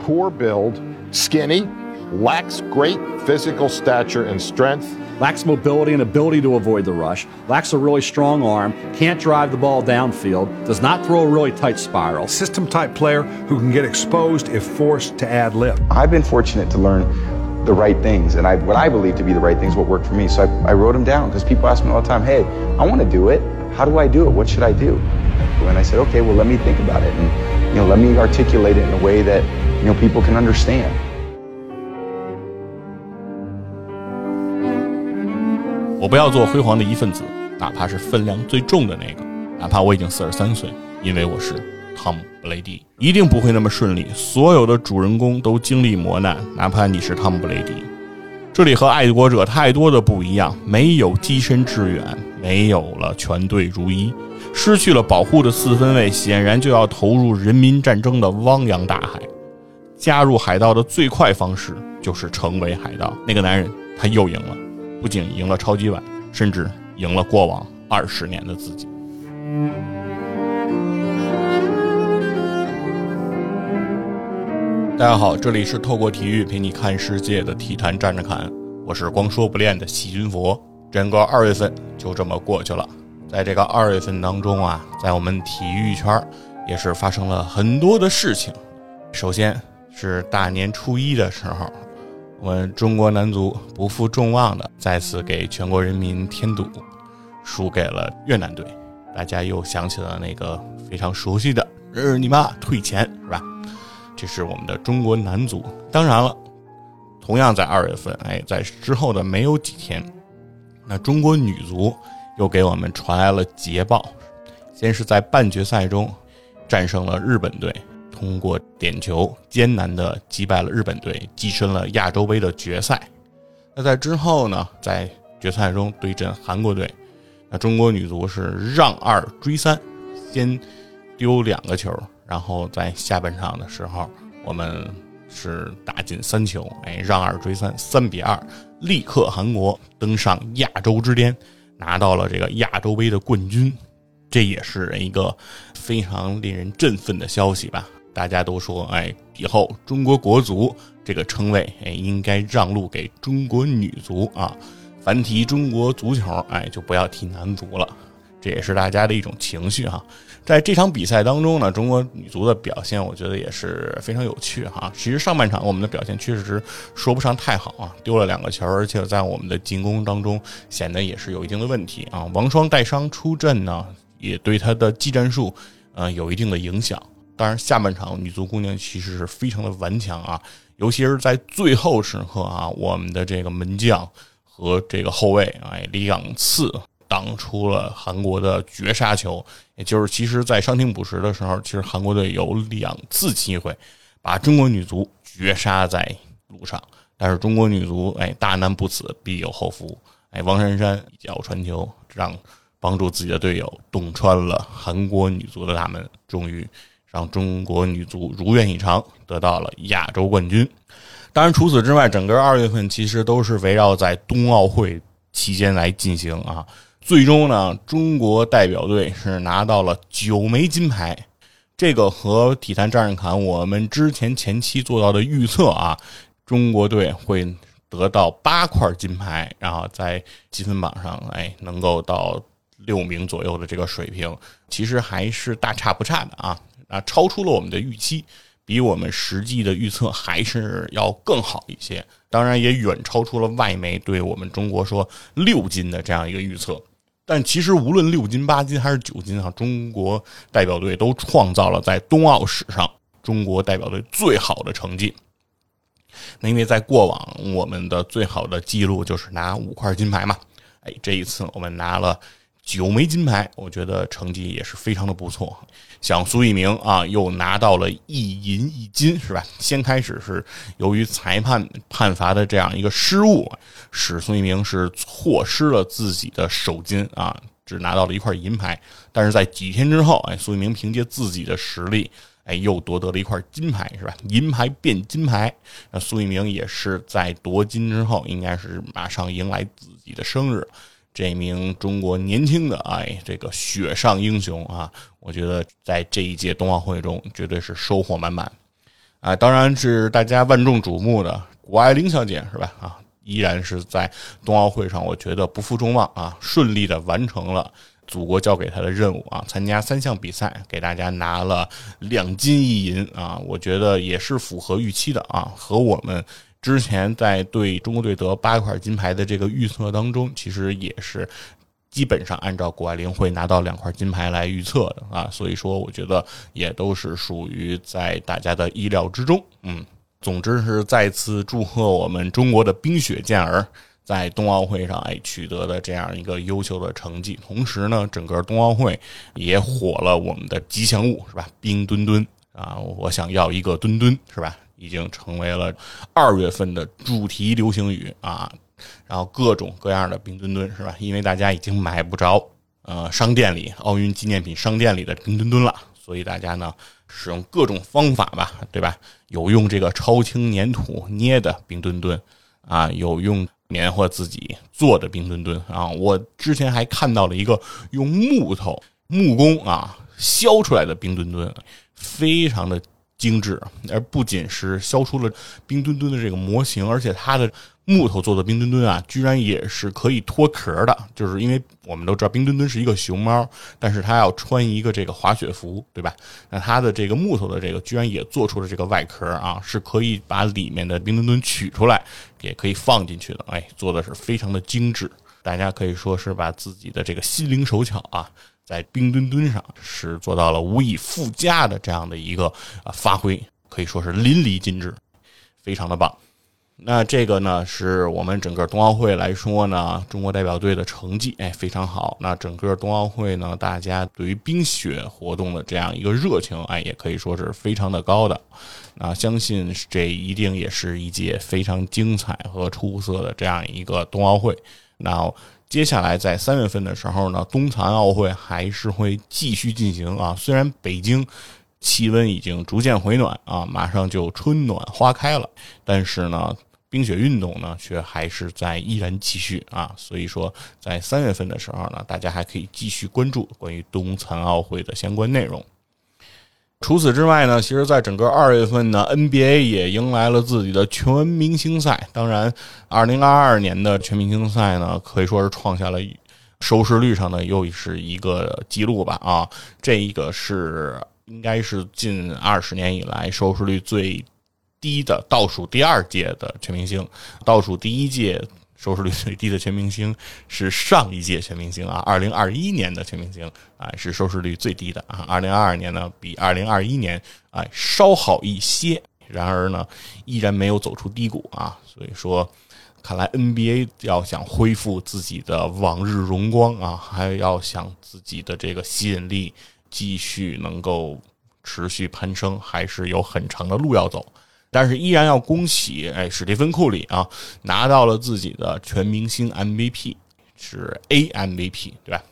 poor build, skinny, lacks great physical stature and strength. Lacks mobility and ability to avoid the rush, lacks a really strong arm, can't drive the ball downfield, does not throw a really tight spiral. System type player who can get exposed if forced to ad lib. I've been fortunate to learn the right things and I, what I believe to be the right things, what worked for me. So I, I wrote them down because people ask me all the time, hey, I want to do it. How do I do it? What should I do? And I said, okay, well, let me think about it. And, you know, let me articulate it in a way that, you know, people can understand. 我不要做辉煌的一份子，哪怕是分量最重的那个，哪怕我已经四十三岁，因为我是汤姆·布雷迪，一定不会那么顺利。所有的主人公都经历磨难，哪怕你是汤姆·布雷迪。这里和爱国者太多的不一样，没有跻身致远，没有了全队如一，失去了保护的四分卫，显然就要投入人民战争的汪洋大海。加入海盗的最快方式就是成为海盗。那个男人他又赢了。不仅赢了超级碗，甚至赢了过往二十年的自己。大家好，这里是透过体育陪你看世界的体坛站着看，我是光说不练的细菌佛。整个二月份就这么过去了，在这个二月份当中啊，在我们体育圈也是发生了很多的事情。首先是大年初一的时候。我们中国男足不负众望的再次给全国人民添堵，输给了越南队。大家又想起了那个非常熟悉的“日你妈退钱”是吧？这是我们的中国男足。当然了，同样在二月份，哎，在之后的没有几天，那中国女足又给我们传来了捷报。先是在半决赛中战胜了日本队。通过点球艰难的击败了日本队，跻身了亚洲杯的决赛。那在之后呢，在决赛中对阵韩国队，那中国女足是让二追三，先丢两个球，然后在下半场的时候，我们是打进三球，哎，让二追三，三比二，力克韩国，登上亚洲之巅，拿到了这个亚洲杯的冠军。这也是一个非常令人振奋的消息吧。大家都说，哎，以后中国国足这个称谓，哎，应该让路给中国女足啊。凡提中国足球，哎，就不要提男足了。这也是大家的一种情绪哈。在这场比赛当中呢，中国女足的表现，我觉得也是非常有趣哈。其实上半场我们的表现确实说不上太好啊，丢了两个球，而且在我们的进攻当中显得也是有一定的问题啊。王霜带伤出阵呢，也对他的技战术，呃，有一定的影响。当然，下半场女足姑娘其实是非常的顽强啊，尤其是在最后时刻啊，我们的这个门将和这个后卫哎两次挡出了韩国的绝杀球，也就是其实，在伤停补时的时候，其实韩国队有两次机会把中国女足绝杀在路上，但是中国女足哎大难不死必有后福，哎王珊珊一脚传球让帮助自己的队友洞穿了韩国女足的大门，终于。让中国女足如愿以偿得到了亚洲冠军。当然，除此之外，整个二月份其实都是围绕在冬奥会期间来进行啊。最终呢，中国代表队是拿到了九枚金牌，这个和体坛战士侃我们之前前期做到的预测啊，中国队会得到八块金牌，然后在积分榜上哎能够到六名左右的这个水平，其实还是大差不差的啊。啊，超出了我们的预期，比我们实际的预测还是要更好一些。当然，也远超出了外媒对我们中国说六金的这样一个预测。但其实，无论六金、八金还是九金啊，中国代表队都创造了在冬奥史上中国代表队最好的成绩。那因为在过往，我们的最好的记录就是拿五块金牌嘛。哎，这一次我们拿了。九枚金牌，我觉得成绩也是非常的不错。像苏翊鸣啊，又拿到了一银一金，是吧？先开始是由于裁判判罚的这样一个失误，使苏翊鸣是错失了自己的首金啊，只拿到了一块银牌。但是在几天之后，哎，苏翊鸣凭借自己的实力，哎，又夺得了一块金牌，是吧？银牌变金牌，那苏翊鸣也是在夺金之后，应该是马上迎来自己的生日。这名中国年轻的哎，这个雪上英雄啊，我觉得在这一届冬奥会中绝对是收获满满。啊，当然是大家万众瞩目的谷爱凌小姐是吧？啊，依然是在冬奥会上，我觉得不负众望啊，顺利的完成了祖国交给她的任务啊，参加三项比赛，给大家拿了两金一银啊，我觉得也是符合预期的啊，和我们之前在对中国队得八块金牌的这个预测当中，其实也是。基本上按照谷爱凌会拿到两块金牌来预测的啊，所以说我觉得也都是属于在大家的意料之中。嗯，总之是再次祝贺我们中国的冰雪健儿在冬奥会上哎取得的这样一个优秀的成绩。同时呢，整个冬奥会也火了我们的吉祥物是吧？冰墩墩啊，我想要一个墩墩是吧？已经成为了二月份的主题流行语啊。然后各种各样的冰墩墩是吧？因为大家已经买不着呃商店里奥运纪念品商店里的冰墩墩了，所以大家呢使用各种方法吧，对吧？有用这个超轻粘土捏的冰墩墩啊，有用棉花自己做的冰墩墩啊。我之前还看到了一个用木头木工啊削出来的冰墩墩，非常的精致，而不仅是削出了冰墩墩的这个模型，而且它的。木头做的冰墩墩啊，居然也是可以脱壳的，就是因为我们都知道冰墩墩是一个熊猫，但是它要穿一个这个滑雪服，对吧？那它的这个木头的这个居然也做出了这个外壳啊，是可以把里面的冰墩墩取出来，也可以放进去的。哎，做的是非常的精致，大家可以说是把自己的这个心灵手巧啊，在冰墩墩上是做到了无以复加的这样的一个发挥，可以说是淋漓尽致，非常的棒。那这个呢，是我们整个冬奥会来说呢，中国代表队的成绩哎非常好。那整个冬奥会呢，大家对于冰雪活动的这样一个热情哎，也可以说是非常的高的。那相信这一定也是一届非常精彩和出色的这样一个冬奥会。那接下来在三月份的时候呢，冬残奥会还是会继续进行啊。虽然北京。气温已经逐渐回暖啊，马上就春暖花开了，但是呢。冰雪运动呢，却还是在依然继续啊，所以说在三月份的时候呢，大家还可以继续关注关于冬残奥会的相关内容。除此之外呢，其实在整个二月份呢，NBA 也迎来了自己的全明星赛。当然，二零二二年的全明星赛呢，可以说是创下了收视率上的又是一个记录吧啊，这一个是应该是近二十年以来收视率最。低的倒数第二届的全明星，倒数第一届收视率最低的全明星是上一届全明星啊，二零二一年的全明星啊是收视率最低的啊，二零二二年呢比二零二一年啊稍好一些，然而呢依然没有走出低谷啊，所以说看来 NBA 要想恢复自己的往日荣光啊，还要想自己的这个吸引力继续能够持续攀升，还是有很长的路要走。但是依然要恭喜，哎，史蒂芬库里啊，拿到了自己的全明星 MVP，是 A MVP，对吧？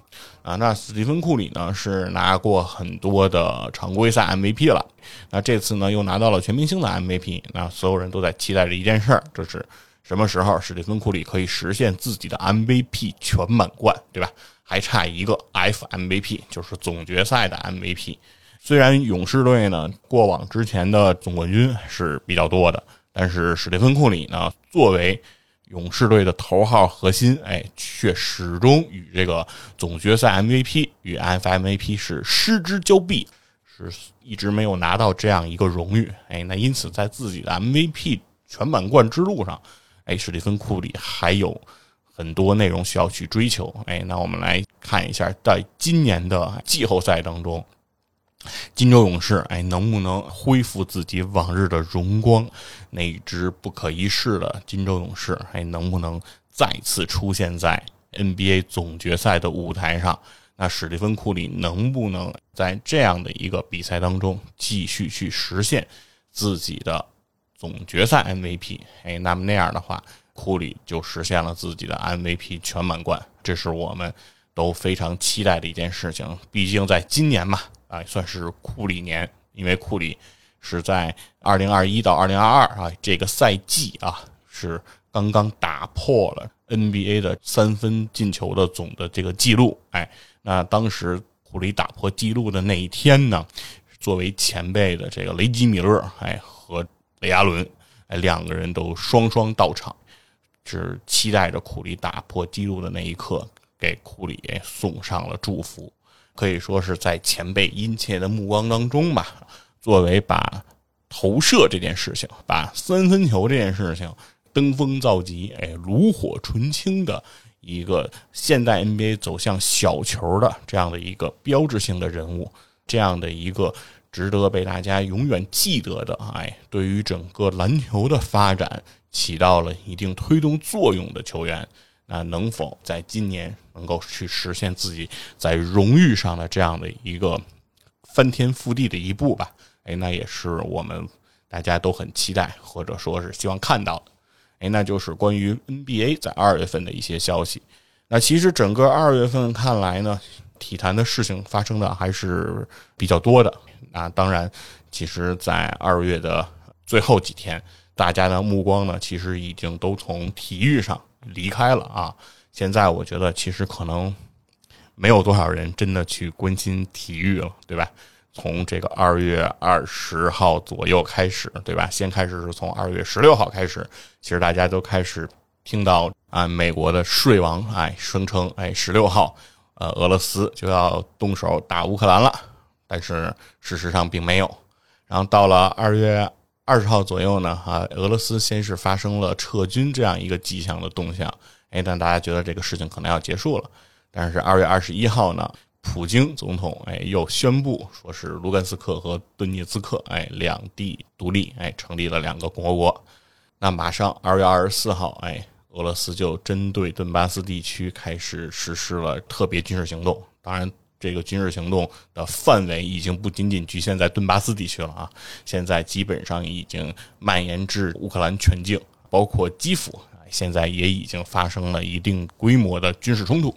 啊，那史蒂芬库里呢是拿过很多的常规赛 MVP 了，那这次呢又拿到了全明星的 MVP，那所有人都在期待着一件事儿，就是什么时候史蒂芬库里可以实现自己的 MVP 全满贯，对吧？还差一个 FMVP，就是总决赛的 MVP。虽然勇士队呢过往之前的总冠军是比较多的，但是史蒂芬库里呢作为勇士队的头号核心，哎，却始终与这个总决赛 MVP 与 FMVP 是失之交臂，是一直没有拿到这样一个荣誉。哎，那因此在自己的 MVP 全满贯之路上，哎，史蒂芬库里还有很多内容需要去追求。哎，那我们来看一下，在今年的季后赛当中。金州勇士，哎，能不能恢复自己往日的荣光？那一支不可一世的金州勇士，哎，能不能再次出现在 NBA 总决赛的舞台上？那史蒂芬库里能不能在这样的一个比赛当中继续去实现自己的总决赛 MVP？哎，那么那样的话，库里就实现了自己的 MVP 全满贯，这是我们都非常期待的一件事情。毕竟在今年嘛。哎，算是库里年，因为库里是在二零二一到二零二二啊这个赛季啊，是刚刚打破了 NBA 的三分进球的总的这个记录。哎，那当时库里打破记录的那一天呢，作为前辈的这个雷吉米勒，哎，和雷阿伦，哎，两个人都双双到场，是期待着库里打破记录的那一刻，给库里送上了祝福。可以说是在前辈殷切的目光当中吧，作为把投射这件事情，把三分球这件事情登峰造极，哎，炉火纯青的一个现代 NBA 走向小球的这样的一个标志性的人物，这样的一个值得被大家永远记得的，哎，对于整个篮球的发展起到了一定推动作用的球员。那能否在今年能够去实现自己在荣誉上的这样的一个翻天覆地的一步吧？哎，那也是我们大家都很期待或者说是希望看到的。哎，那就是关于 NBA 在二月份的一些消息。那其实整个二月份看来呢，体坛的事情发生的还是比较多的。那当然，其实，在二月的最后几天，大家的目光呢，其实已经都从体育上。离开了啊！现在我觉得其实可能没有多少人真的去关心体育了，对吧？从这个二月二十号左右开始，对吧？先开始是从二月十六号开始，其实大家都开始听到啊，美国的税王哎声称哎十六号呃俄罗斯就要动手打乌克兰了，但是事实上并没有。然后到了二月。二十号左右呢，啊，俄罗斯先是发生了撤军这样一个迹象的动向，哎，但大家觉得这个事情可能要结束了。但是二月二十一号呢，普京总统哎又宣布说是卢甘斯克和顿涅茨克哎两地独立，哎成立了两个共和国。那马上二月二十四号，哎，俄罗斯就针对顿巴斯地区开始实施了特别军事行动。当然。这个军事行动的范围已经不仅仅局限在顿巴斯地区了啊！现在基本上已经蔓延至乌克兰全境，包括基辅，现在也已经发生了一定规模的军事冲突。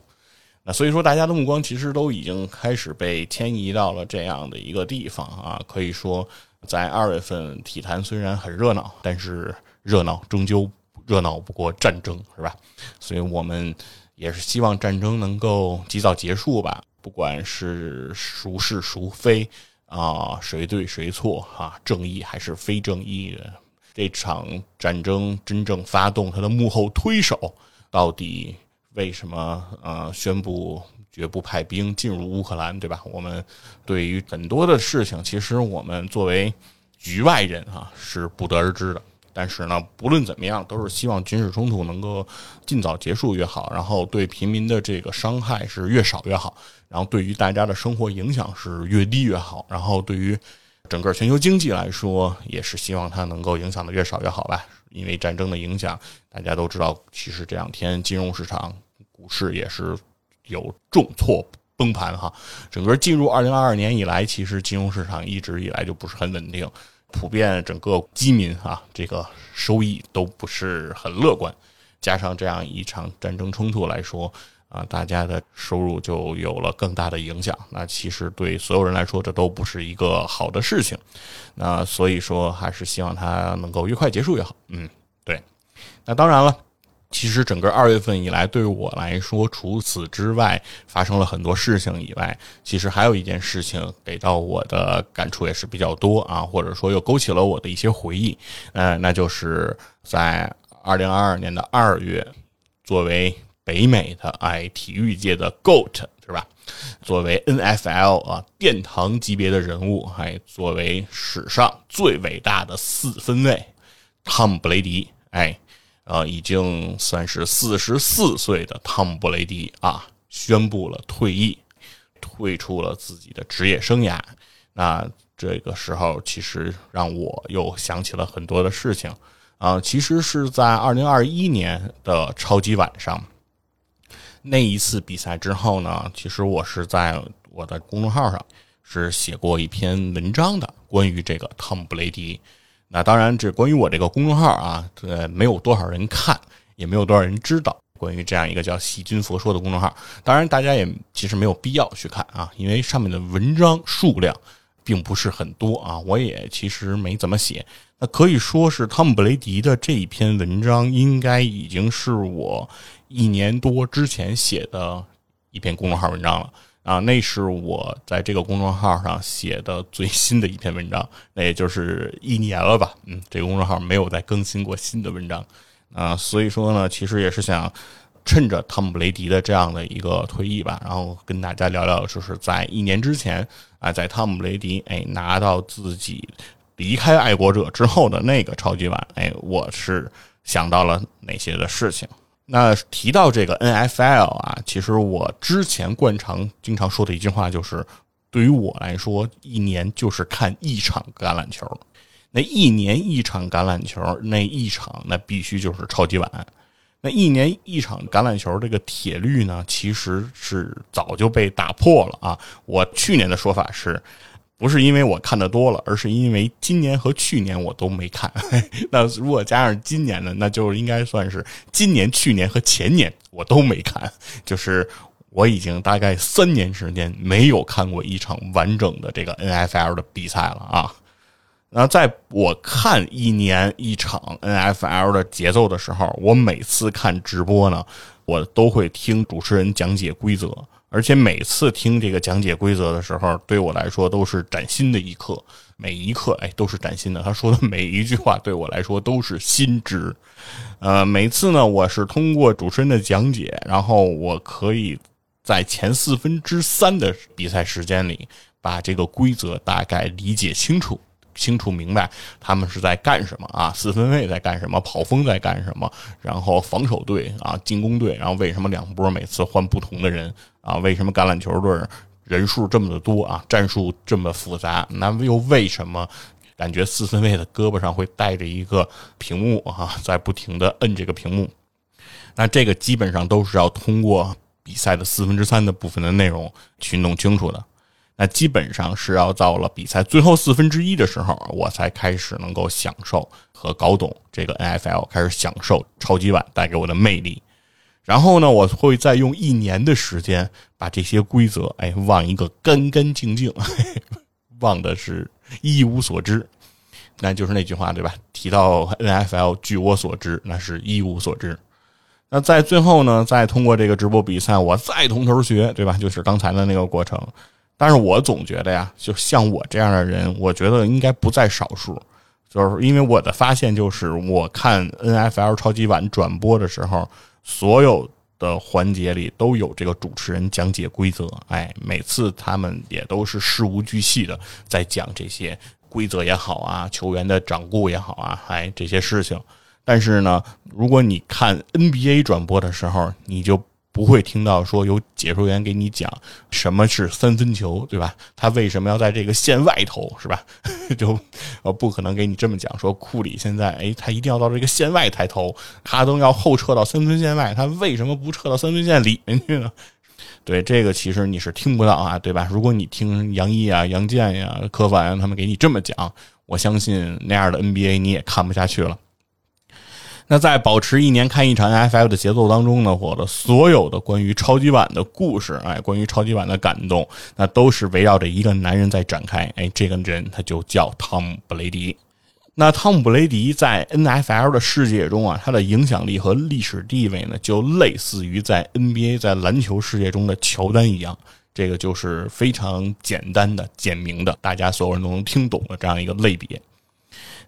那所以说，大家的目光其实都已经开始被迁移到了这样的一个地方啊。可以说，在二月份体坛虽然很热闹，但是热闹终究热闹不过战争，是吧？所以我们也是希望战争能够及早结束吧。不管是孰是孰非啊，谁对谁错啊，正义还是非正义这场战争真正发动它的幕后推手到底为什么呃宣布绝不派兵进入乌克兰，对吧？我们对于很多的事情，其实我们作为局外人啊是不得而知的。但是呢，不论怎么样，都是希望军事冲突能够尽早结束越好，然后对平民的这个伤害是越少越好，然后对于大家的生活影响是越低越好，然后对于整个全球经济来说，也是希望它能够影响的越少越好吧。因为战争的影响，大家都知道，其实这两天金融市场、股市也是有重挫崩盘哈。整个进入二零二二年以来，其实金融市场一直以来就不是很稳定。普遍整个基民啊，这个收益都不是很乐观，加上这样一场战争冲突来说啊，大家的收入就有了更大的影响。那其实对所有人来说，这都不是一个好的事情。那所以说，还是希望它能够越快结束越好。嗯，对。那当然了。其实整个二月份以来，对于我来说，除此之外发生了很多事情以外，其实还有一件事情给到我的感触也是比较多啊，或者说又勾起了我的一些回忆。呃，那就是在二零二二年的二月，作为北美的哎体育界的 GOAT 是吧？作为 NFL 啊殿堂级别的人物，还作为史上最伟大的四分卫汤姆布雷迪，哎。呃，已经算是四十四岁的汤姆·布雷迪啊，宣布了退役，退出了自己的职业生涯。那这个时候，其实让我又想起了很多的事情啊。其实是在二零二一年的超级晚上那一次比赛之后呢，其实我是在我的公众号上是写过一篇文章的，关于这个汤姆·布雷迪。那当然，这关于我这个公众号啊，呃没有多少人看，也没有多少人知道。关于这样一个叫“细菌佛说”的公众号，当然大家也其实没有必要去看啊，因为上面的文章数量并不是很多啊。我也其实没怎么写。那可以说是汤姆·布雷迪的这一篇文章，应该已经是我一年多之前写的一篇公众号文章了。啊，那是我在这个公众号上写的最新的一篇文章，那也就是一年了吧。嗯，这个公众号没有再更新过新的文章啊，所以说呢，其实也是想趁着汤姆·布雷迪的这样的一个退役吧，然后跟大家聊聊，就是在一年之前啊，在汤姆·布雷迪哎拿到自己离开爱国者之后的那个超级碗，哎，我是想到了哪些的事情。那提到这个 NFL 啊，其实我之前惯常经常说的一句话就是，对于我来说，一年就是看一场橄榄球。那一年一场橄榄球，那一场那必须就是超级碗。那一年一场橄榄球这个铁律呢，其实是早就被打破了啊。我去年的说法是。不是因为我看的多了，而是因为今年和去年我都没看。那如果加上今年呢，那就应该算是今年、去年和前年我都没看。就是我已经大概三年时间没有看过一场完整的这个 NFL 的比赛了啊。那在我看一年一场 NFL 的节奏的时候，我每次看直播呢，我都会听主持人讲解规则。而且每次听这个讲解规则的时候，对我来说都是崭新的一课，每一课哎都是崭新的。他说的每一句话对我来说都是新知。呃，每次呢，我是通过主持人的讲解，然后我可以在前四分之三的比赛时间里，把这个规则大概理解清楚。清楚明白他们是在干什么啊？四分卫在干什么？跑锋在干什么？然后防守队啊，进攻队，然后为什么两波每次换不同的人啊？为什么橄榄球队人数这么的多啊？战术这么复杂？那又为什么感觉四分卫的胳膊上会带着一个屏幕啊，在不停的摁这个屏幕？那这个基本上都是要通过比赛的四分之三的部分的内容去弄清楚的。那基本上是要到了比赛最后四分之一的时候，我才开始能够享受和搞懂这个 NFL，开始享受超级碗带给我的魅力。然后呢，我会再用一年的时间把这些规则哎忘一个干干净净，忘的是一无所知。那就是那句话对吧？提到 NFL，据我所知，那是一无所知。那在最后呢，再通过这个直播比赛，我再从头学，对吧？就是刚才的那个过程。但是我总觉得呀，就像我这样的人，我觉得应该不在少数。就是因为我的发现就是，我看 N F L 超级碗转播的时候，所有的环节里都有这个主持人讲解规则。哎，每次他们也都是事无巨细的在讲这些规则也好啊，球员的掌故也好啊，哎这些事情。但是呢，如果你看 N B A 转播的时候，你就。不会听到说有解说员给你讲什么是三分球，对吧？他为什么要在这个线外投，是吧？就呃不可能给你这么讲。说库里现在，哎，他一定要到这个线外才投，哈登要后撤到三分线外，他为什么不撤到三分线里面去呢？对，这个其实你是听不到啊，对吧？如果你听杨毅啊、杨健呀、柯凡他们给你这么讲，我相信那样的 NBA 你也看不下去了。那在保持一年看一场 NFL 的节奏当中呢，我的所有的关于超级碗的故事，哎，关于超级碗的感动，那都是围绕着一个男人在展开。哎，这个人他就叫汤姆·布雷迪。那汤姆·布雷迪在 NFL 的世界中啊，他的影响力和历史地位呢，就类似于在 NBA 在篮球世界中的乔丹一样。这个就是非常简单的、简明的，大家所有人都能听懂的这样一个类别。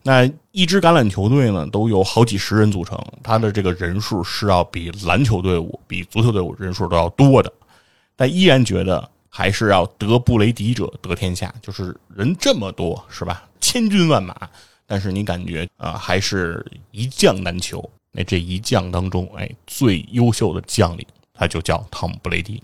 那一支橄榄球队呢，都有好几十人组成，他的这个人数是要比篮球队伍、比足球队伍人数都要多的，但依然觉得还是要得布雷迪者得天下，就是人这么多，是吧？千军万马，但是你感觉啊，还是一将难求。那这一将当中，哎，最优秀的将领，他就叫汤姆·布雷迪。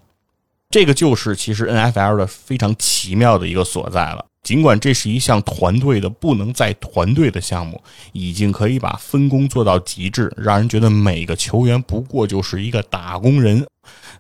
这个就是其实 N F L 的非常奇妙的一个所在了。尽管这是一项团队的不能再团队的项目，已经可以把分工做到极致，让人觉得每个球员不过就是一个打工人，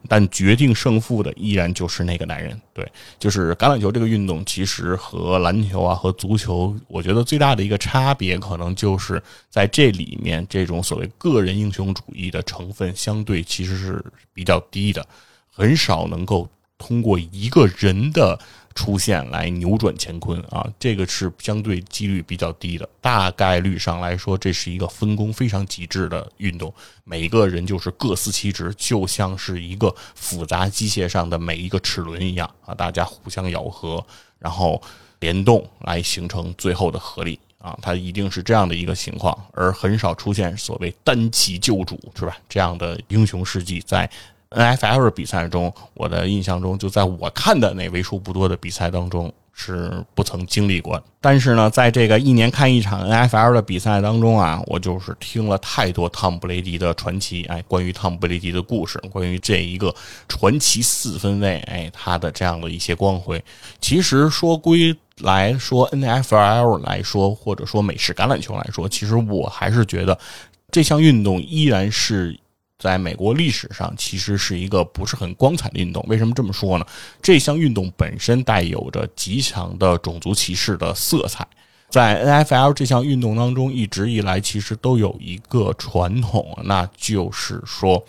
但决定胜负的依然就是那个男人。对，就是橄榄球这个运动，其实和篮球啊和足球，我觉得最大的一个差别，可能就是在这里面，这种所谓个人英雄主义的成分相对其实是比较低的，很少能够通过一个人的。出现来扭转乾坤啊，这个是相对几率比较低的。大概率上来说，这是一个分工非常极致的运动，每个人就是各司其职，就像是一个复杂机械上的每一个齿轮一样啊，大家互相咬合，然后联动来形成最后的合力啊，它一定是这样的一个情况，而很少出现所谓单骑救主是吧？这样的英雄事迹在。N.F.L 的比赛中，我的印象中，就在我看的那为数不多的比赛当中，是不曾经历过。但是呢，在这个一年看一场 N.F.L 的比赛当中啊，我就是听了太多汤姆布雷迪的传奇，哎，关于汤姆布雷迪的故事，关于这一个传奇四分卫，哎，他的这样的一些光辉。其实说归来说，N.F.L 来说，或者说美式橄榄球来说，其实我还是觉得这项运动依然是。在美国历史上，其实是一个不是很光彩的运动。为什么这么说呢？这项运动本身带有着极强的种族歧视的色彩。在 NFL 这项运动当中，一直以来其实都有一个传统，那就是说，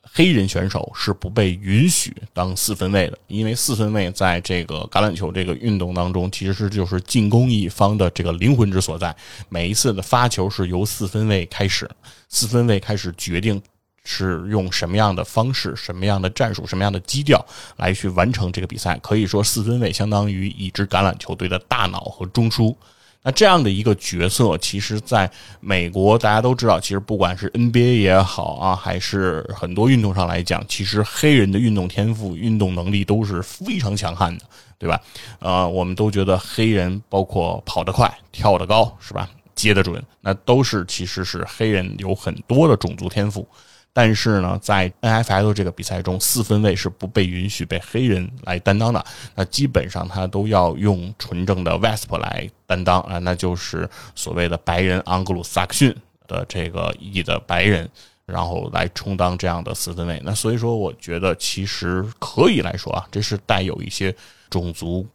黑人选手是不被允许当四分卫的，因为四分卫在这个橄榄球这个运动当中，其实就是进攻一方的这个灵魂之所在。每一次的发球是由四分卫开始，四分卫开始决定。是用什么样的方式、什么样的战术、什么样的基调来去完成这个比赛？可以说，四分卫相当于一支橄榄球队的大脑和中枢。那这样的一个角色，其实在美国大家都知道，其实不管是 NBA 也好啊，还是很多运动上来讲，其实黑人的运动天赋、运动能力都是非常强悍的，对吧？呃，我们都觉得黑人包括跑得快、跳得高，是吧？接得准，那都是其实是黑人有很多的种族天赋。但是呢，在 N.F.L 这个比赛中，四分卫是不被允许被黑人来担当的。那基本上他都要用纯正的 Vesp 来担当啊，那就是所谓的白人盎格鲁撒克逊的这个裔的白人，然后来充当这样的四分卫。那所以说，我觉得其实可以来说啊，这是带有一些种族。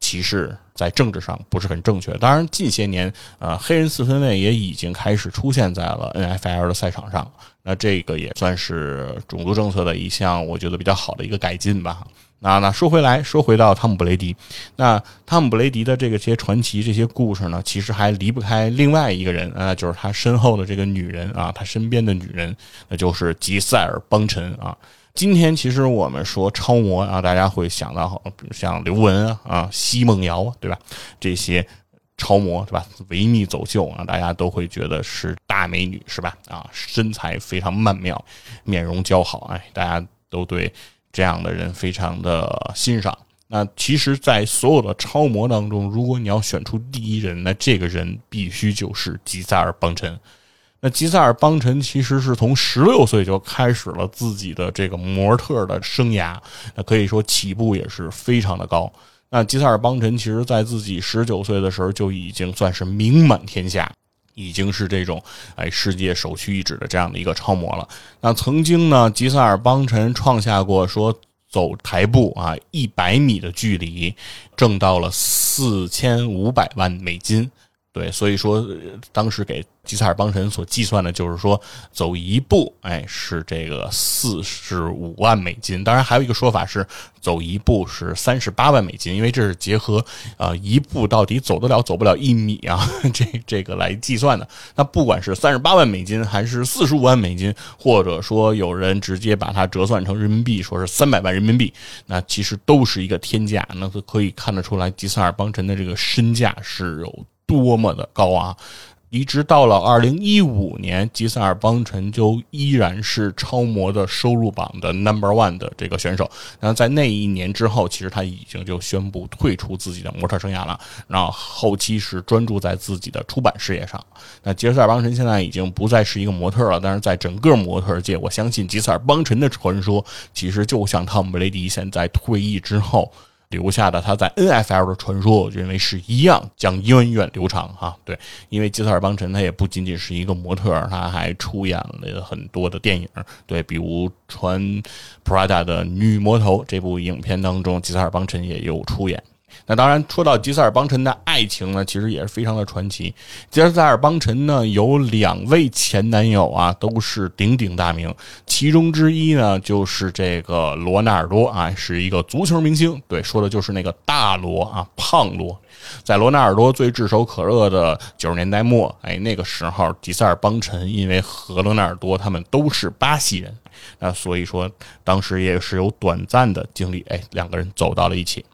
歧视在政治上不是很正确。当然，近些年，呃，黑人四分卫也已经开始出现在了 N.F.L 的赛场上。那这个也算是种族政策的一项，我觉得比较好的一个改进吧。那那说回来，说回到汤姆布雷迪，那汤姆布雷迪的这个些传奇这些故事呢，其实还离不开另外一个人啊，就是他身后的这个女人啊，他身边的女人，那就是吉塞尔邦辰啊。今天其实我们说超模啊，大家会想到像刘雯啊、啊奚梦瑶，对吧？这些超模是吧？维密走秀啊，大家都会觉得是大美女是吧？啊，身材非常曼妙，面容姣好，哎，大家都对这样的人非常的欣赏。那其实，在所有的超模当中，如果你要选出第一人，那这个人必须就是吉塞尔邦辰。那吉塞尔邦辰其实是从十六岁就开始了自己的这个模特的生涯，那可以说起步也是非常的高。那吉塞尔邦辰其实在自己十九岁的时候就已经算是名满天下，已经是这种哎世界首屈一指的这样的一个超模了。那曾经呢，吉塞尔邦辰创下过说走台步啊一百米的距离，挣到了四千五百万美金。对，所以说当时给吉塞尔邦辰所计算的，就是说走一步，哎，是这个四十五万美金。当然，还有一个说法是走一步是三十八万美金，因为这是结合呃一步到底走得了走不了一米啊，这这个来计算的。那不管是三十八万美金，还是四十五万美金，或者说有人直接把它折算成人民币，说是三百万人民币，那其实都是一个天价。那可以看得出来，吉塞尔邦辰的这个身价是有。多么的高啊！一直到了二零一五年，吉塞尔邦辰就依然是超模的收入榜的 number one 的这个选手。然后在那一年之后，其实他已经就宣布退出自己的模特生涯了，然后后期是专注在自己的出版事业上。那吉塞尔邦辰现在已经不再是一个模特了，但是在整个模特界，我相信吉塞尔邦辰的传说，其实就像汤姆布雷迪现在退役之后。留下的他在 N.F.L 的传说，我认为是一样将源远流长哈。对，因为吉塞尔邦辰他也不仅仅是一个模特，他还出演了很多的电影。对，比如穿 Prada 的女魔头这部影片当中，吉塞尔邦辰也有出演。那当然，说到吉塞尔邦辰的爱情呢，其实也是非常的传奇。吉塞尔邦辰呢有两位前男友啊，都是鼎鼎大名。其中之一呢就是这个罗纳尔多啊，是一个足球明星。对，说的就是那个大罗啊，胖罗。在罗纳尔多最炙手可热的九十年代末，哎，那个时候吉塞尔邦辰因为和罗纳尔多他们都是巴西人，那所以说当时也是有短暂的经历，哎，两个人走到了一起。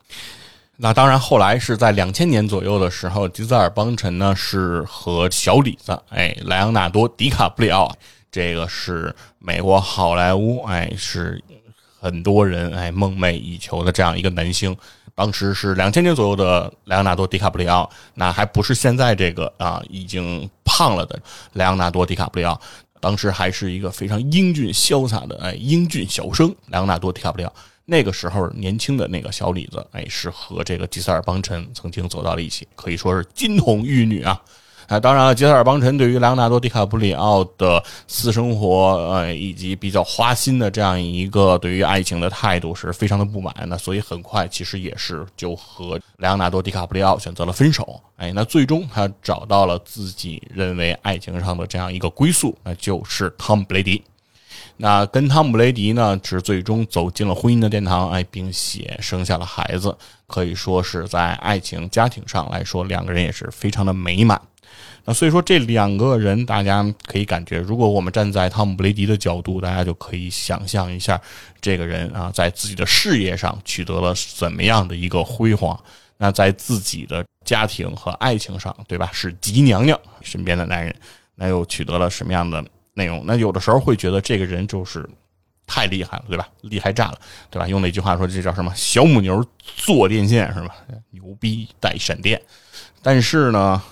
那当然，后来是在两千年左右的时候，吉塞尔邦辰呢是和小李子，哎，莱昂纳多·迪卡普里奥，这个是美国好莱坞，哎，是很多人哎梦寐以求的这样一个男星。当时是两千年左右的莱昂纳多·迪卡普里奥，那还不是现在这个啊已经胖了的莱昂纳多·迪卡普里奥，当时还是一个非常英俊潇洒的哎英俊小生莱昂纳多·迪卡普里奥。那个时候年轻的那个小李子，哎，是和这个吉塞尔邦辰曾经走到了一起，可以说是金童玉女啊。啊，当然了，吉塞尔邦辰对于莱昂纳多·迪卡普里奥的私生活，呃，以及比较花心的这样一个对于爱情的态度是非常的不满的，所以很快其实也是就和莱昂纳多·迪卡普里奥选择了分手。哎，那最终他找到了自己认为爱情上的这样一个归宿，那就是汤姆·布雷迪。那跟汤姆·布雷迪呢是最终走进了婚姻的殿堂，哎，并且生下了孩子，可以说是在爱情家庭上来说，两个人也是非常的美满。那所以说，这两个人，大家可以感觉，如果我们站在汤姆·布雷迪的角度，大家就可以想象一下，这个人啊，在自己的事业上取得了怎么样的一个辉煌？那在自己的家庭和爱情上，对吧？是吉娘娘身边的男人，那又取得了什么样的内容？那有的时候会觉得这个人就是太厉害了，对吧？厉害炸了，对吧？用那句话说，这叫什么？小母牛坐电线是吧？牛逼带闪电，但是呢？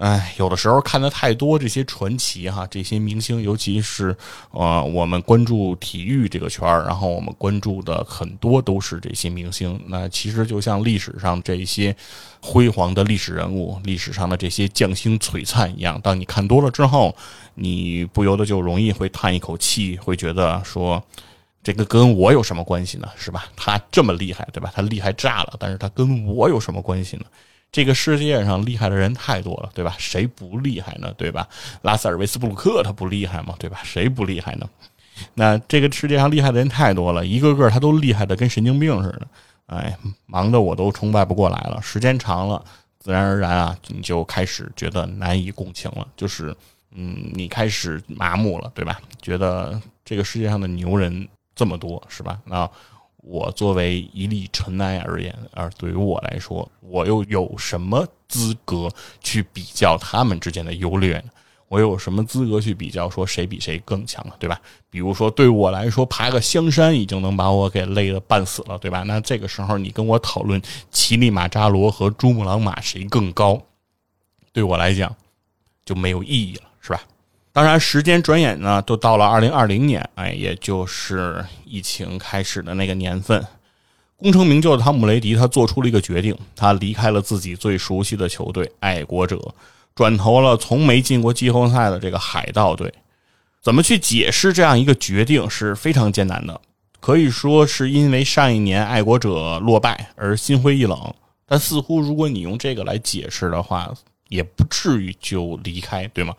哎，有的时候看的太多这些传奇哈，这些明星，尤其是呃，我们关注体育这个圈儿，然后我们关注的很多都是这些明星。那其实就像历史上这些辉煌的历史人物，历史上的这些将星璀璨一样。当你看多了之后，你不由得就容易会叹一口气，会觉得说，这个跟我有什么关系呢？是吧？他这么厉害，对吧？他厉害炸了，但是他跟我有什么关系呢？这个世界上厉害的人太多了，对吧？谁不厉害呢？对吧？拉塞尔维斯布鲁克他不厉害吗？对吧？谁不厉害呢？那这个世界上厉害的人太多了，一个个他都厉害的跟神经病似的，哎，忙的我都崇拜不过来了。时间长了，自然而然啊，你就开始觉得难以共情了，就是嗯，你开始麻木了，对吧？觉得这个世界上的牛人这么多，是吧？那。我作为一粒尘埃而言，而对于我来说，我又有什么资格去比较他们之间的优劣呢？我有什么资格去比较说谁比谁更强呢？对吧？比如说，对我来说，爬个香山已经能把我给累得半死了，对吧？那这个时候，你跟我讨论乞力马扎罗和珠穆朗玛谁更高，对我来讲就没有意义了，是吧？当然，时间转眼呢，都到了二零二零年，哎，也就是疫情开始的那个年份。功成名就的汤姆·雷迪，他做出了一个决定，他离开了自己最熟悉的球队爱国者，转投了从没进过季后赛的这个海盗队。怎么去解释这样一个决定是非常艰难的，可以说是因为上一年爱国者落败而心灰意冷。但似乎如果你用这个来解释的话，也不至于就离开，对吗？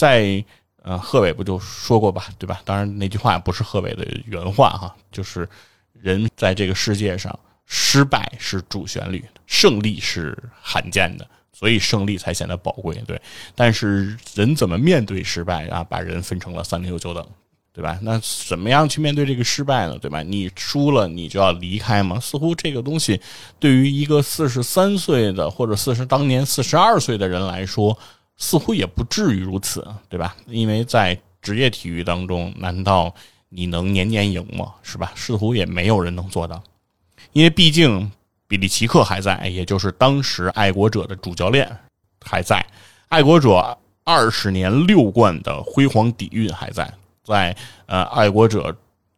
在呃，贺伟不就说过吧，对吧？当然那句话不是贺伟的原话哈，就是人在这个世界上，失败是主旋律，胜利是罕见的，所以胜利才显得宝贵。对，但是人怎么面对失败啊？把人分成了三六九等，对吧？那怎么样去面对这个失败呢？对吧？你输了，你就要离开吗？似乎这个东西对于一个四十三岁的或者四十当年四十二岁的人来说。似乎也不至于如此，对吧？因为在职业体育当中，难道你能年年赢吗？是吧？似乎也没有人能做到，因为毕竟比利奇克还在，也就是当时爱国者的主教练还在，爱国者二十年六冠的辉煌底蕴还在，在呃爱国者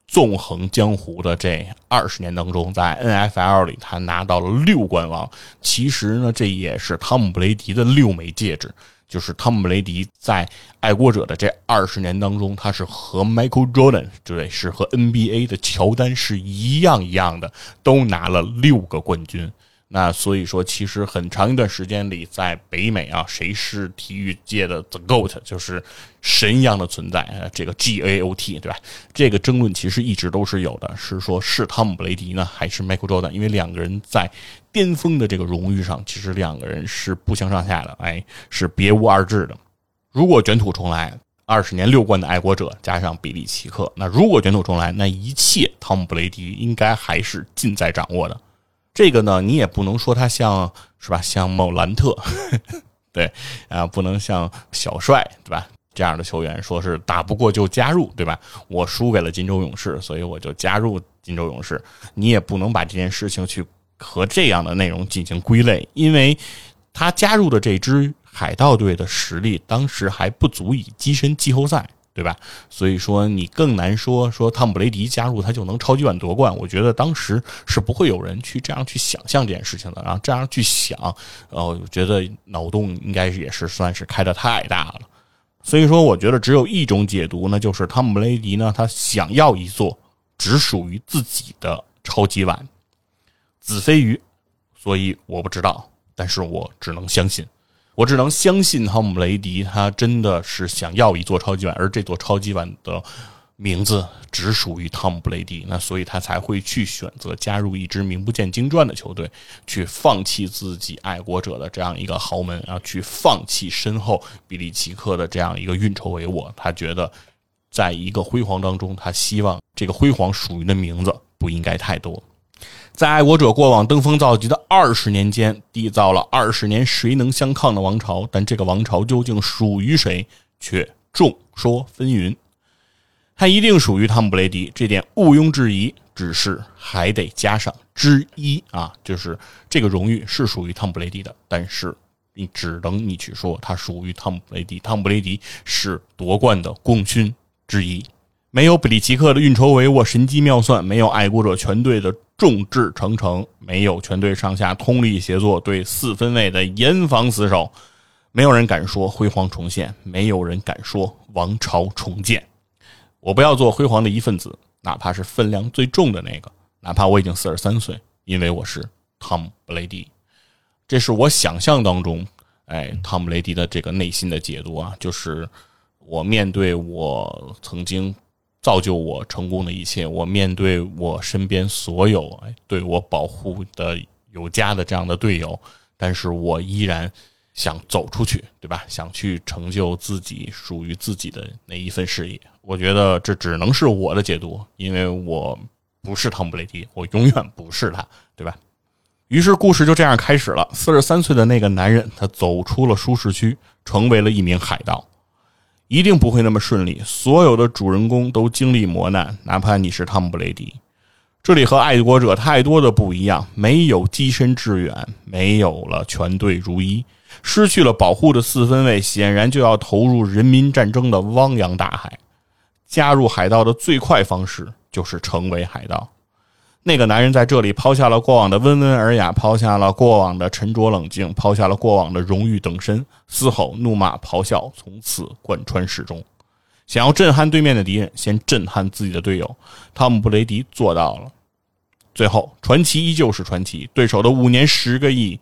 纵横江湖的这二十年当中，在 NFL 里他拿到了六冠王，其实呢，这也是汤姆布雷迪的六枚戒指。就是汤姆·雷迪在爱国者的这二十年当中，他是和 Michael Jordan 对，是和 NBA 的乔丹是一样一样的，都拿了六个冠军。那所以说，其实很长一段时间里，在北美啊，谁是体育界的 The Goat，就是神一样的存在啊，这个 G A O T，对吧？这个争论其实一直都是有的，是说是汤姆布雷迪呢，还是 Michael Jordan？因为两个人在巅峰的这个荣誉上，其实两个人是不相上下的，哎，是别无二致的。如果卷土重来，二十年六冠的爱国者加上比利奇克，那如果卷土重来，那一切汤姆布雷迪应该还是尽在掌握的。这个呢，你也不能说他像是吧，像某兰特，对啊，不能像小帅，对吧？这样的球员说是打不过就加入，对吧？我输给了金州勇士，所以我就加入金州勇士。你也不能把这件事情去和这样的内容进行归类，因为他加入的这支海盗队的实力当时还不足以跻身季后赛。对吧？所以说你更难说说汤姆布雷迪加入他就能超级碗夺冠。我觉得当时是不会有人去这样去想象这件事情的，然后这样去想，呃，我觉得脑洞应该也是算是开的太大了。所以说，我觉得只有一种解读，那就是汤姆布雷迪呢，他想要一座只属于自己的超级碗，子非鱼。所以我不知道，但是我只能相信。我只能相信汤姆·雷迪，他真的是想要一座超级碗，而这座超级碗的名字只属于汤姆·布雷迪，那所以他才会去选择加入一支名不见经传的球队，去放弃自己爱国者的这样一个豪门，然后去放弃身后比利奇克的这样一个运筹帷幄。他觉得，在一个辉煌当中，他希望这个辉煌属于的名字不应该太多。在爱国者过往登峰造极的二十年间，缔造了二十年谁能相抗的王朝。但这个王朝究竟属于谁，却众说纷纭。他一定属于汤姆·雷迪，这点毋庸置疑。只是还得加上之一啊，就是这个荣誉是属于汤姆·雷迪的。但是你只能你去说，他属于汤姆·雷迪。汤姆·雷迪是夺冠的功勋之一。没有比利奇克的运筹帷幄、神机妙算，没有爱国者全队的众志成城，没有全队上下通力协作对四分卫的严防死守，没有人敢说辉煌重现，没有人敢说王朝重建。我不要做辉煌的一份子，哪怕是分量最重的那个，哪怕我已经四十三岁，因为我是汤姆·布雷迪。这是我想象当中，哎，汤姆·雷迪的这个内心的解读啊，就是我面对我曾经。造就我成功的一切，我面对我身边所有对我保护的有加的这样的队友，但是我依然想走出去，对吧？想去成就自己属于自己的那一份事业。我觉得这只能是我的解读，因为我不是汤姆布雷迪，我永远不是他，对吧？于是故事就这样开始了。四十三岁的那个男人，他走出了舒适区，成为了一名海盗。一定不会那么顺利。所有的主人公都经历磨难，哪怕你是汤姆·布雷迪。这里和爱国者太多的不一样，没有跻身致远，没有了全队如一，失去了保护的四分卫，显然就要投入人民战争的汪洋大海。加入海盗的最快方式就是成为海盗。那个男人在这里抛下了过往的温文尔雅，抛下了过往的沉着冷静，抛下了过往的荣誉等身，嘶吼、怒骂、咆哮，从此贯穿始终。想要震撼对面的敌人，先震撼自己的队友。汤姆·布雷迪做到了。最后，传奇依旧是传奇，对手的五年十个亿，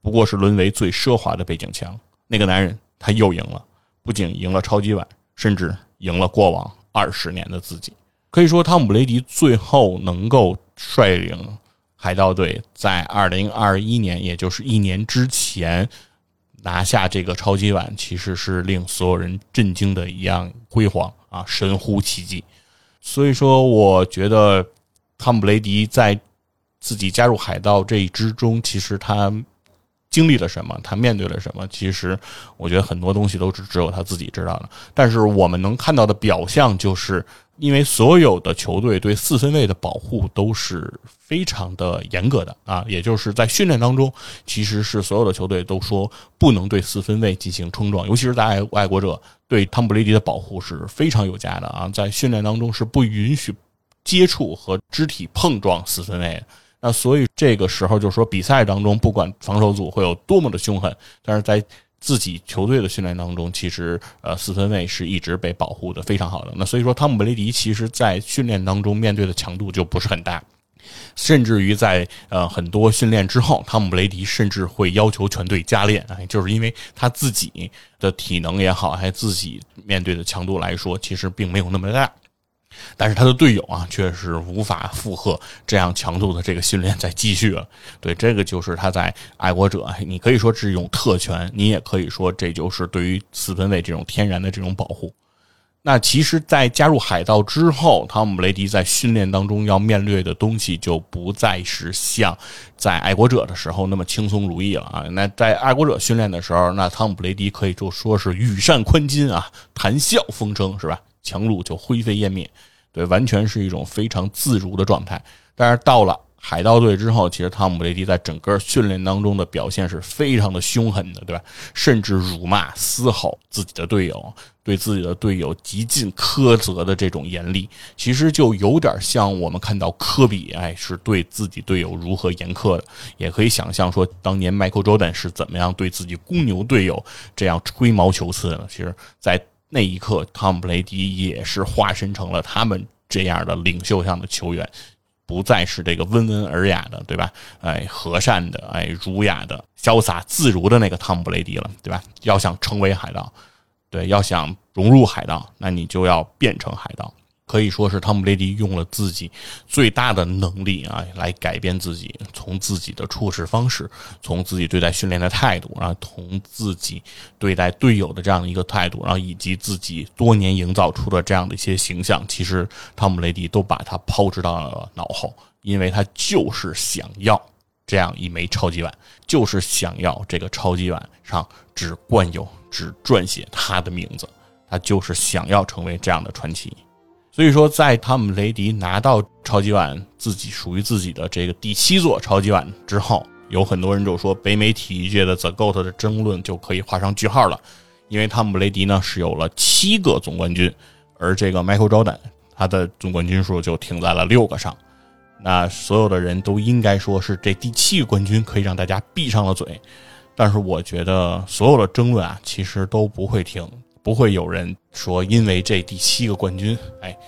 不过是沦为最奢华的背景墙。那个男人他又赢了，不仅赢了超级碗，甚至赢了过往二十年的自己。可以说，汤姆·布雷迪最后能够。率领海盗队在二零二一年，也就是一年之前拿下这个超级碗，其实是令所有人震惊的一样辉煌啊，神乎其技。所以说，我觉得汤姆·布雷迪在自己加入海盗这一支中，其实他经历了什么，他面对了什么，其实我觉得很多东西都是只有他自己知道的。但是我们能看到的表象就是。因为所有的球队对四分卫的保护都是非常的严格的啊，也就是在训练当中，其实是所有的球队都说不能对四分卫进行冲撞，尤其是在爱爱国者对汤姆布雷迪的保护是非常有加的啊，在训练当中是不允许接触和肢体碰撞四分卫。那所以这个时候就是说比赛当中，不管防守组会有多么的凶狠，但是在自己球队的训练当中，其实呃四分卫是一直被保护的非常好的。那所以说，汤姆·布雷迪其实在训练当中面对的强度就不是很大。甚至于在呃很多训练之后，汤姆布雷迪甚至会要求全队加练，哎，就是因为他自己的体能也好，还自己面对的强度来说，其实并没有那么大。但是他的队友啊，却是无法负荷这样强度的这个训练再继续了。对，这个就是他在爱国者，你可以说是一种特权，你也可以说这就是对于四分卫这种天然的这种保护。那其实，在加入海盗之后，汤姆·雷迪在训练当中要面对的东西就不再是像在爱国者的时候那么轻松如意了啊。那在爱国者训练的时候，那汤姆·雷迪可以就说是羽扇纶巾啊，谈笑风生，是吧？强弩就灰飞烟灭，对，完全是一种非常自如的状态。但是到了海盗队之后，其实汤姆·布雷迪在整个训练当中的表现是非常的凶狠的，对吧？甚至辱骂、嘶吼自己的队友，对自己的队友极尽苛责的这种严厉，其实就有点像我们看到科比，哎，是对自己队友如何严苛的。也可以想象说，当年迈克尔·乔丹是怎么样对自己公牛队友这样吹毛求疵的。其实，在那一刻，汤姆·布雷迪也是化身成了他们这样的领袖上的球员。不再是这个温文尔雅的，对吧？哎，和善的，哎，儒雅的，潇洒自如的那个汤姆·布雷迪了，对吧？要想成为海盗，对，要想融入海盗，那你就要变成海盗。可以说是汤姆·雷迪用了自己最大的能力啊，来改变自己，从自己的处事方式，从自己对待训练的态度，然后从自己对待队友的这样的一个态度，然后以及自己多年营造出的这样的一些形象，其实汤姆·雷迪都把它抛之到了脑后，因为他就是想要这样一枚超级碗，就是想要这个超级碗上只冠有、只撰写他的名字，他就是想要成为这样的传奇。所以说，在汤姆·雷迪拿到超级碗自己属于自己的这个第七座超级碗之后，有很多人就说北美体育界的 The GOAT 的争论就可以画上句号了，因为汤姆·雷迪呢是有了七个总冠军，而这个 Michael Jordan 他的总冠军数就停在了六个上，那所有的人都应该说是这第七个冠军可以让大家闭上了嘴，但是我觉得所有的争论啊，其实都不会停。不会有人说，因为这第七个冠军，哎，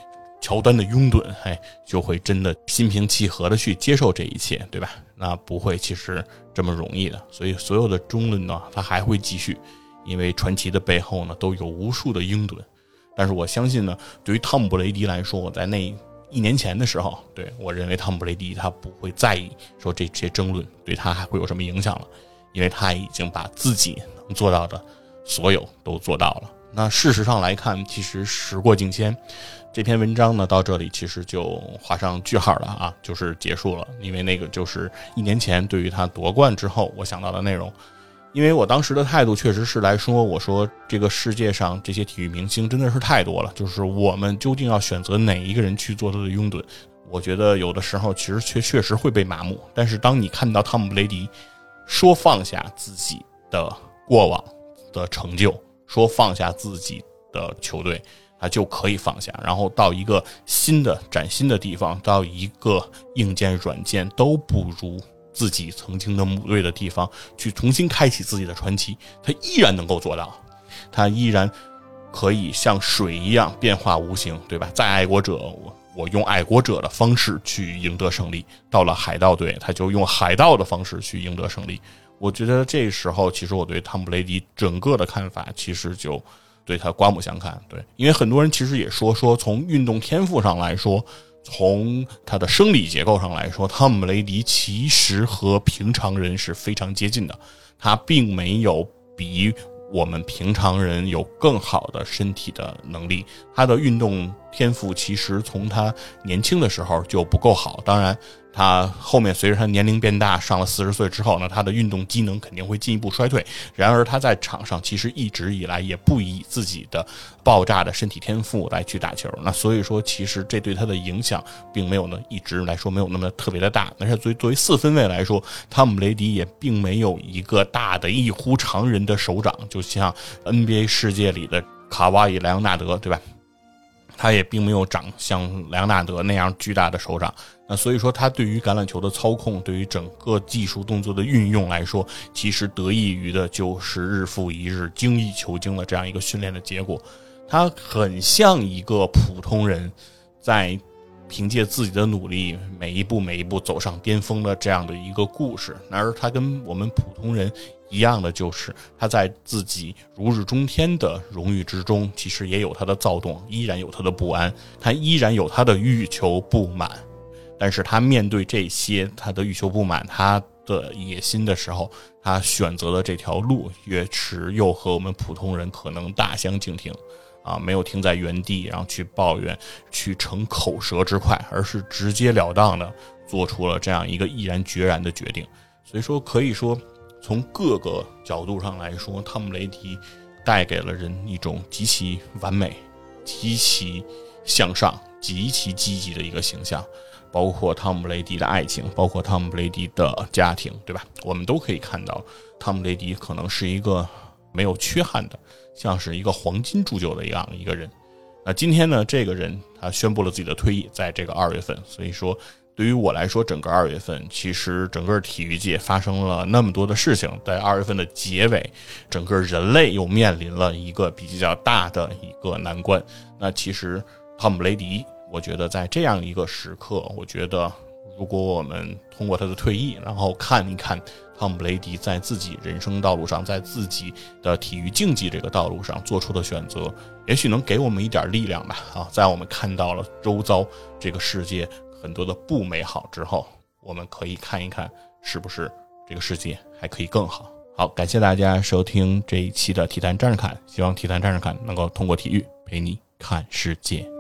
乔丹的拥趸，哎，就会真的心平气和的去接受这一切，对吧？那不会，其实这么容易的。所以，所有的争论呢，它还会继续，因为传奇的背后呢，都有无数的拥趸。但是，我相信呢，对于汤姆·布雷迪来说，我在那一年前的时候，对我认为汤姆·布雷迪他不会在意说这些争论对他还会有什么影响了，因为他已经把自己能做到的所有都做到了。那事实上来看，其实时过境迁，这篇文章呢到这里其实就画上句号了啊，就是结束了。因为那个就是一年前对于他夺冠之后我想到的内容。因为我当时的态度确实是来说，我说这个世界上这些体育明星真的是太多了，就是我们究竟要选择哪一个人去做他的拥趸？我觉得有的时候其实确确实会被麻木。但是当你看到汤姆·布雷迪说放下自己的过往的成就。说放下自己的球队，他就可以放下，然后到一个新的崭新的地方，到一个硬件软件都不如自己曾经的母队的地方，去重新开启自己的传奇，他依然能够做到，他依然可以像水一样变化无形，对吧？在爱国者，我我用爱国者的方式去赢得胜利；到了海盗队，他就用海盗的方式去赢得胜利。我觉得这时候，其实我对汤姆·雷迪整个的看法，其实就对他刮目相看。对，因为很多人其实也说，说从运动天赋上来说，从他的生理结构上来说，汤姆·雷迪其实和平常人是非常接近的。他并没有比我们平常人有更好的身体的能力。他的运动天赋其实从他年轻的时候就不够好。当然。他后面随着他年龄变大，上了四十岁之后呢，他的运动机能肯定会进一步衰退。然而他在场上其实一直以来也不以自己的爆炸的身体天赋来去打球。那所以说，其实这对他的影响并没有呢，一直来说没有那么特别的大。而且作为作为四分卫来说，汤姆雷迪也并没有一个大的异乎常人的手掌，就像 NBA 世界里的卡哇伊莱昂纳德，对吧？他也并没有长像莱昂纳德那样巨大的手掌。那所以说，他对于橄榄球的操控，对于整个技术动作的运用来说，其实得益于的就是日复一日精益求精的这样一个训练的结果。他很像一个普通人，在凭借自己的努力，每一步每一步走上巅峰的这样的一个故事。然而他跟我们普通人一样的，就是他在自己如日中天的荣誉之中，其实也有他的躁动，依然有他的不安，他依然有他的欲求不满。但是他面对这些他的欲求不满，他的野心的时候，他选择的这条路，越是又和我们普通人可能大相径庭。啊，没有停在原地，然后去抱怨，去逞口舌之快，而是直截了当的做出了这样一个毅然决然的决定。所以说，可以说从各个角度上来说，汤姆雷迪带给了人一种极其完美、极其向上、极其积极的一个形象。包括汤姆雷迪的爱情，包括汤姆雷迪的家庭，对吧？我们都可以看到，汤姆雷迪可能是一个没有缺憾的。像是一个黄金铸就的一样一个人，那今天呢，这个人他宣布了自己的退役，在这个二月份。所以说，对于我来说，整个二月份其实整个体育界发生了那么多的事情，在二月份的结尾，整个人类又面临了一个比较大的一个难关。那其实汤姆雷迪，我觉得在这样一个时刻，我觉得如果我们通过他的退役，然后看一看。汤姆·雷迪在自己人生道路上，在自己的体育竞技这个道路上做出的选择，也许能给我们一点力量吧。啊，在我们看到了周遭这个世界很多的不美好之后，我们可以看一看，是不是这个世界还可以更好。好，感谢大家收听这一期的体坛战士看，希望体坛战士看能够通过体育陪你看世界。